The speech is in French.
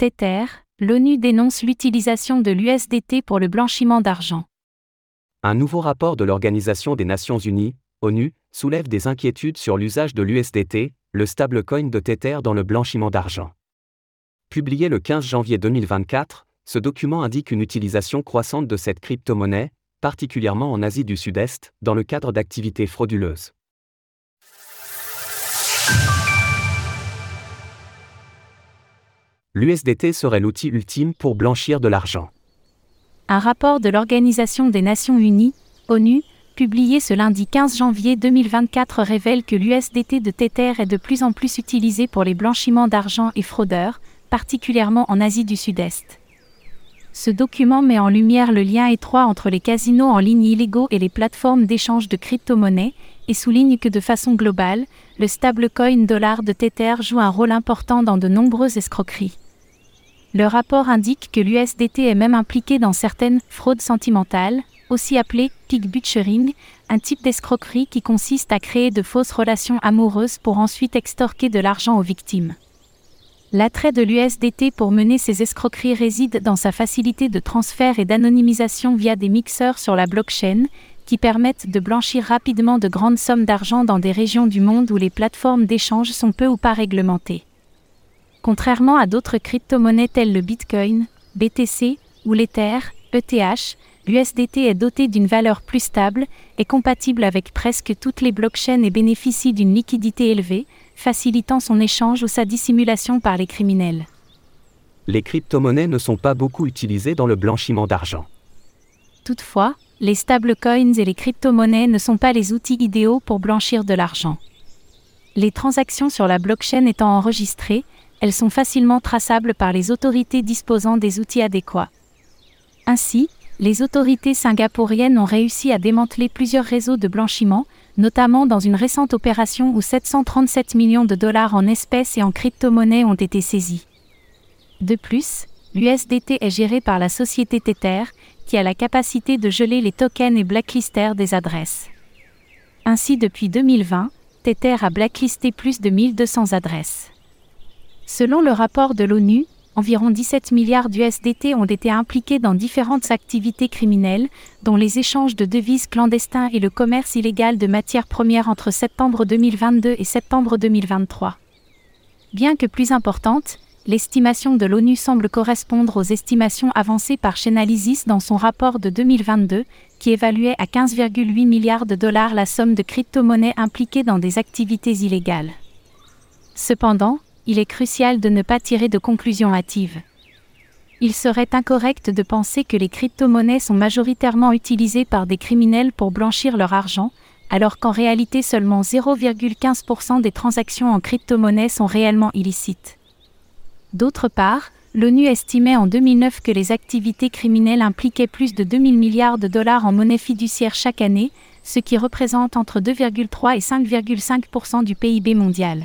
Tether, l'ONU dénonce l'utilisation de l'USDT pour le blanchiment d'argent. Un nouveau rapport de l'Organisation des Nations Unies, ONU, soulève des inquiétudes sur l'usage de l'USDT, le stablecoin de Tether dans le blanchiment d'argent. Publié le 15 janvier 2024, ce document indique une utilisation croissante de cette crypto-monnaie, particulièrement en Asie du Sud-Est, dans le cadre d'activités frauduleuses. L'USDT serait l'outil ultime pour blanchir de l'argent. Un rapport de l'Organisation des Nations Unies, ONU, publié ce lundi 15 janvier 2024 révèle que l'USDT de Tether est de plus en plus utilisé pour les blanchiments d'argent et fraudeurs, particulièrement en Asie du Sud-Est. Ce document met en lumière le lien étroit entre les casinos en ligne illégaux et les plateformes d'échange de crypto-monnaies et souligne que de façon globale, le stablecoin dollar de Tether joue un rôle important dans de nombreuses escroqueries. Le rapport indique que l'USDT est même impliqué dans certaines fraudes sentimentales, aussi appelées pig butchering, un type d'escroquerie qui consiste à créer de fausses relations amoureuses pour ensuite extorquer de l'argent aux victimes. L'attrait de l'USDT pour mener ces escroqueries réside dans sa facilité de transfert et d'anonymisation via des mixeurs sur la blockchain, qui permettent de blanchir rapidement de grandes sommes d'argent dans des régions du monde où les plateformes d'échange sont peu ou pas réglementées. Contrairement à d'autres crypto-monnaies telles le Bitcoin, BTC ou l'Ether, ETH, l'USDT est doté d'une valeur plus stable, est compatible avec presque toutes les blockchains et bénéficie d'une liquidité élevée, facilitant son échange ou sa dissimulation par les criminels. Les crypto-monnaies ne sont pas beaucoup utilisées dans le blanchiment d'argent. Toutefois, les stablecoins et les crypto-monnaies ne sont pas les outils idéaux pour blanchir de l'argent. Les transactions sur la blockchain étant enregistrées, elles sont facilement traçables par les autorités disposant des outils adéquats. Ainsi, les autorités singapouriennes ont réussi à démanteler plusieurs réseaux de blanchiment, notamment dans une récente opération où 737 millions de dollars en espèces et en crypto-monnaies ont été saisis. De plus, l'USDT est géré par la société Tether, qui a la capacité de geler les tokens et blacklister des adresses. Ainsi, depuis 2020, Tether a blacklisté plus de 1200 adresses. Selon le rapport de l'ONU, environ 17 milliards d'USDT ont été impliqués dans différentes activités criminelles, dont les échanges de devises clandestins et le commerce illégal de matières premières entre septembre 2022 et septembre 2023. Bien que plus importante, l'estimation de l'ONU semble correspondre aux estimations avancées par Chainalysis dans son rapport de 2022, qui évaluait à 15,8 milliards de dollars la somme de crypto-monnaies impliquées dans des activités illégales. Cependant, il est crucial de ne pas tirer de conclusions hâtives. Il serait incorrect de penser que les crypto-monnaies sont majoritairement utilisées par des criminels pour blanchir leur argent, alors qu'en réalité seulement 0,15% des transactions en crypto-monnaies sont réellement illicites. D'autre part, l'ONU estimait en 2009 que les activités criminelles impliquaient plus de 2000 milliards de dollars en monnaie fiduciaire chaque année, ce qui représente entre 2,3 et 5,5% du PIB mondial.